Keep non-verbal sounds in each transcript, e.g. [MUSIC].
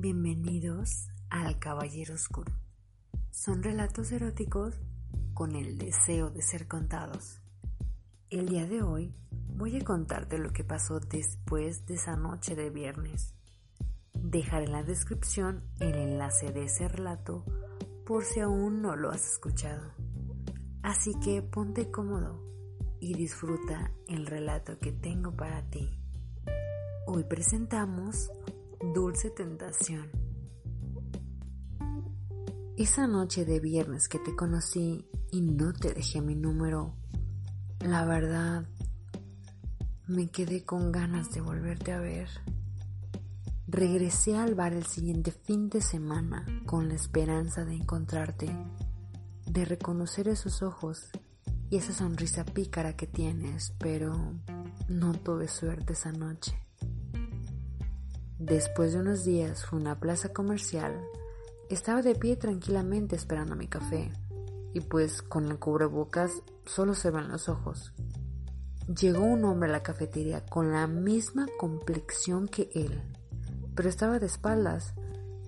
Bienvenidos al Caballero Oscuro. Son relatos eróticos con el deseo de ser contados. El día de hoy voy a contarte lo que pasó después de esa noche de viernes. Dejaré en la descripción el enlace de ese relato por si aún no lo has escuchado. Así que ponte cómodo y disfruta el relato que tengo para ti. Hoy presentamos Dulce Tentación. Esa noche de viernes que te conocí y no te dejé mi número, la verdad, me quedé con ganas de volverte a ver. Regresé al bar el siguiente fin de semana con la esperanza de encontrarte, de reconocer esos ojos y esa sonrisa pícara que tienes, pero no tuve suerte esa noche. Después de unos días fue a una plaza comercial. Estaba de pie tranquilamente esperando mi café y pues con el cubrebocas solo se ven los ojos. Llegó un hombre a la cafetería con la misma complexión que él, pero estaba de espaldas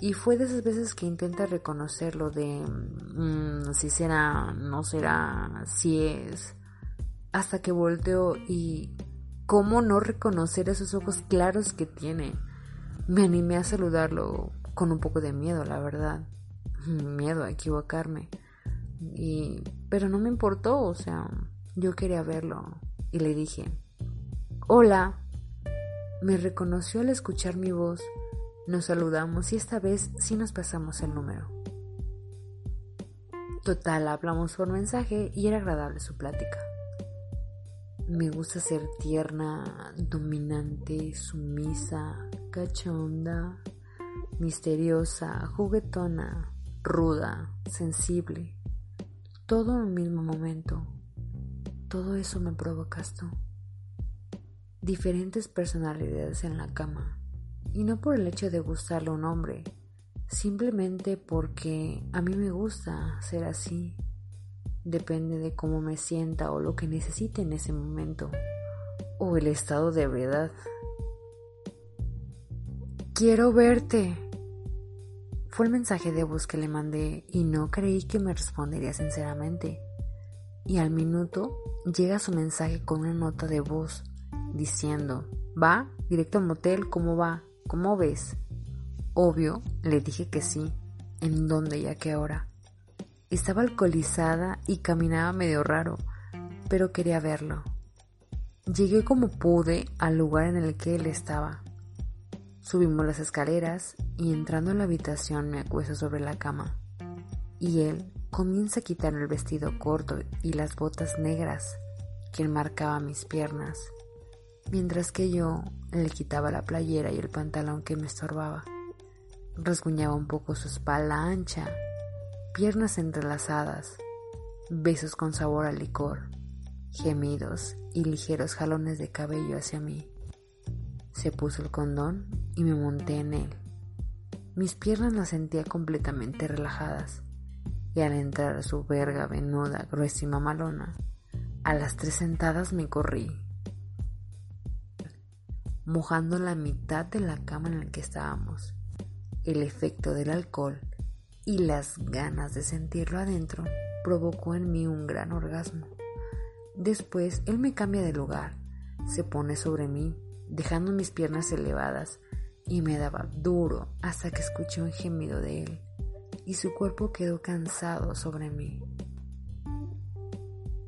y fue de esas veces que intenta reconocerlo de mm, si será, no será, si es, hasta que volteó y cómo no reconocer esos ojos claros que tiene. Me animé a saludarlo con un poco de miedo, la verdad. [LAUGHS] Miedo a equivocarme. Y pero no me importó, o sea, yo quería verlo y le dije, "Hola." Me reconoció al escuchar mi voz. Nos saludamos y esta vez sí nos pasamos el número. Total, hablamos por mensaje y era agradable su plática. Me gusta ser tierna, dominante, sumisa, cachonda, misteriosa, juguetona, ruda, sensible. Todo en el mismo momento. Todo eso me provocas tú. Diferentes personalidades en la cama. Y no por el hecho de gustarle a un hombre, simplemente porque a mí me gusta ser así. Depende de cómo me sienta o lo que necesite en ese momento. O el estado de verdad. Quiero verte. Fue el mensaje de voz que le mandé y no creí que me respondería sinceramente. Y al minuto llega su mensaje con una nota de voz diciendo, ¿va? Directo al motel, ¿cómo va? ¿Cómo ves? Obvio, le dije que sí. ¿En dónde y a qué hora? Estaba alcoholizada y caminaba medio raro, pero quería verlo. Llegué como pude al lugar en el que él estaba. Subimos las escaleras y entrando en la habitación me acuesto sobre la cama. Y él comienza a quitar el vestido corto y las botas negras que enmarcaba mis piernas, mientras que yo le quitaba la playera y el pantalón que me estorbaba. Rasguñaba un poco su espalda ancha piernas entrelazadas, besos con sabor a licor, gemidos y ligeros jalones de cabello hacia mí. Se puso el condón y me monté en él. Mis piernas las sentía completamente relajadas y al entrar su verga venuda, gruesa y mamalona, a las tres sentadas me corrí, mojando la mitad de la cama en la que estábamos. El efecto del alcohol y las ganas de sentirlo adentro provocó en mí un gran orgasmo. Después él me cambia de lugar, se pone sobre mí, dejando mis piernas elevadas, y me daba duro hasta que escuché un gemido de él, y su cuerpo quedó cansado sobre mí.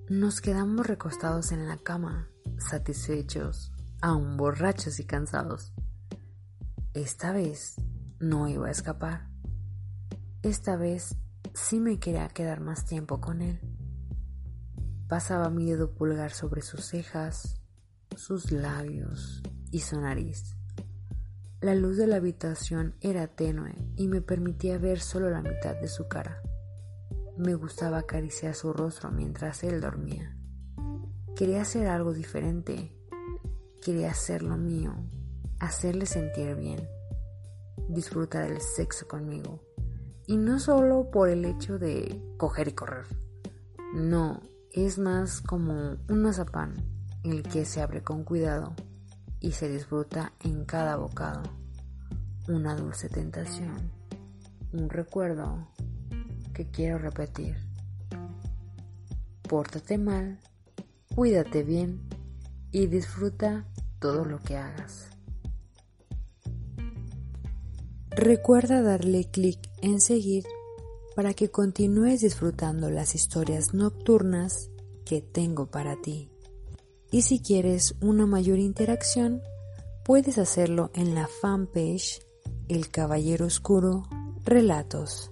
Nos quedamos recostados en la cama, satisfechos, aún borrachos y cansados. Esta vez no iba a escapar. Esta vez sí me quería quedar más tiempo con él. Pasaba mi dedo pulgar sobre sus cejas, sus labios y su nariz. La luz de la habitación era tenue y me permitía ver solo la mitad de su cara. Me gustaba acariciar su rostro mientras él dormía. Quería hacer algo diferente. Quería hacer lo mío, hacerle sentir bien, disfrutar el sexo conmigo y no solo por el hecho de coger y correr. No, es más como un mazapán, el que se abre con cuidado y se disfruta en cada bocado. una dulce tentación, un recuerdo que quiero repetir. Pórtate mal, cuídate bien y disfruta todo lo que hagas. Recuerda darle clic en seguir para que continúes disfrutando las historias nocturnas que tengo para ti. Y si quieres una mayor interacción, puedes hacerlo en la fanpage El Caballero Oscuro Relatos.